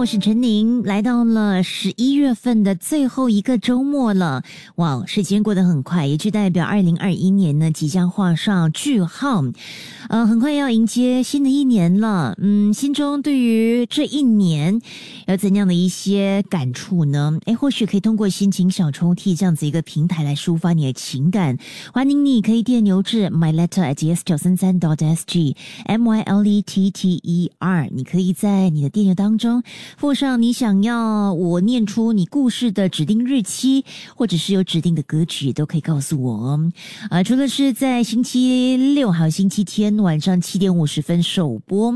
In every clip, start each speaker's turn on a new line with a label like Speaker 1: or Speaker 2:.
Speaker 1: 我是陈宁，来到了十一月份的最后一个周末了。哇，时间过得很快，也就代表二零二一年呢即将画上句号。呃，很快要迎接新的一年了。嗯，心中对于这一年有怎样的一些感触呢？诶，或许可以通过心情小抽屉这样子一个平台来抒发你的情感。欢迎你可以电邮至 my letter at s 九三三 dot s g m y l e t t e r，你可以在你的电邮当中。附上你想要我念出你故事的指定日期，或者是有指定的歌曲，都可以告诉我哦。啊，除了是在星期六还有星期天晚上七点五十分首播，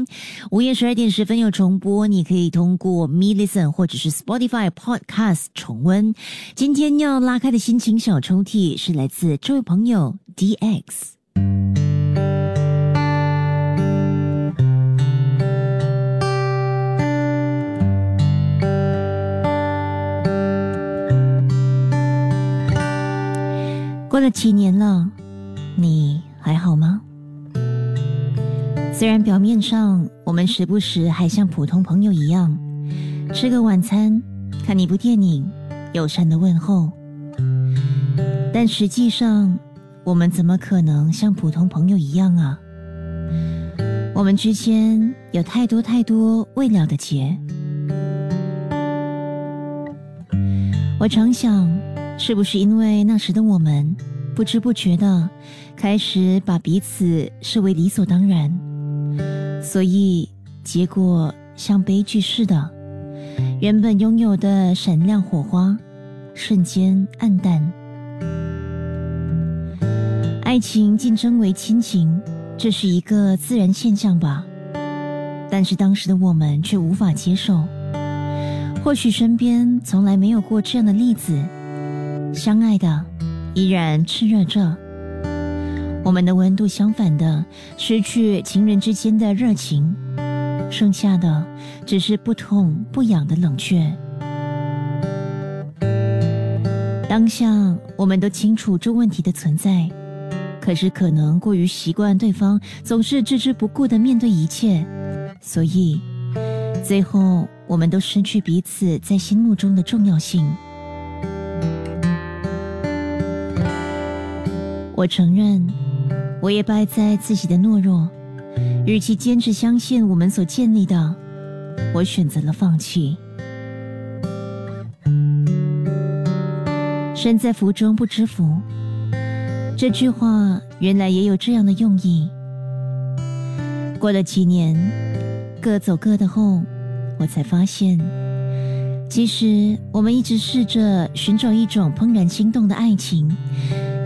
Speaker 1: 午夜十二点十分有重播，你可以通过 Me Listen 或者是 Spotify Podcast 重温。今天要拉开的心情小抽屉是来自这位朋友 DX。过了几年了，你还好吗？虽然表面上我们时不时还像普通朋友一样吃个晚餐、看一部电影、友善的问候，但实际上我们怎么可能像普通朋友一样啊？我们之间有太多太多未了的结。我常想。是不是因为那时的我们不知不觉的开始把彼此视为理所当然，所以结果像悲剧似的，原本拥有的闪亮火花瞬间暗淡。爱情竞争为亲情，这是一个自然现象吧？但是当时的我们却无法接受。或许身边从来没有过这样的例子。相爱的依然炽热着，我们的温度相反的失去情人之间的热情，剩下的只是不痛不痒的冷却。当下我们都清楚这问题的存在，可是可能过于习惯对方总是置之不顾的面对一切，所以最后我们都失去彼此在心目中的重要性。我承认，我也败在自己的懦弱。与其坚持相信我们所建立的，我选择了放弃。身在福中不知福，这句话原来也有这样的用意。过了几年，各走各的后，我才发现，其实我们一直试着寻找一种怦然心动的爱情。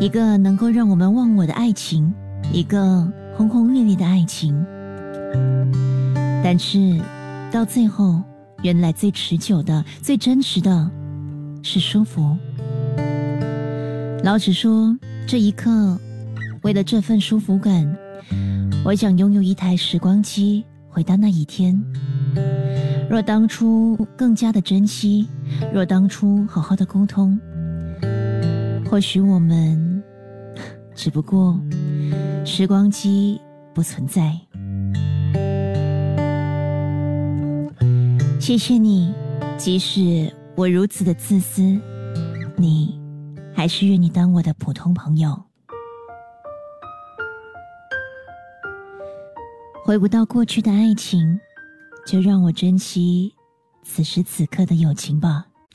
Speaker 1: 一个能够让我们忘我的爱情，一个轰轰烈烈的爱情，但是到最后，原来最持久的、最真实的，是舒服。老实说，这一刻，为了这份舒服感，我想拥有一台时光机，回到那一天。若当初更加的珍惜，若当初好好的沟通，或许我们。只不过，时光机不存在。谢谢你，即使我如此的自私，你还是愿意当我的普通朋友。回不到过去的爱情，就让我珍惜此时此刻的友情吧。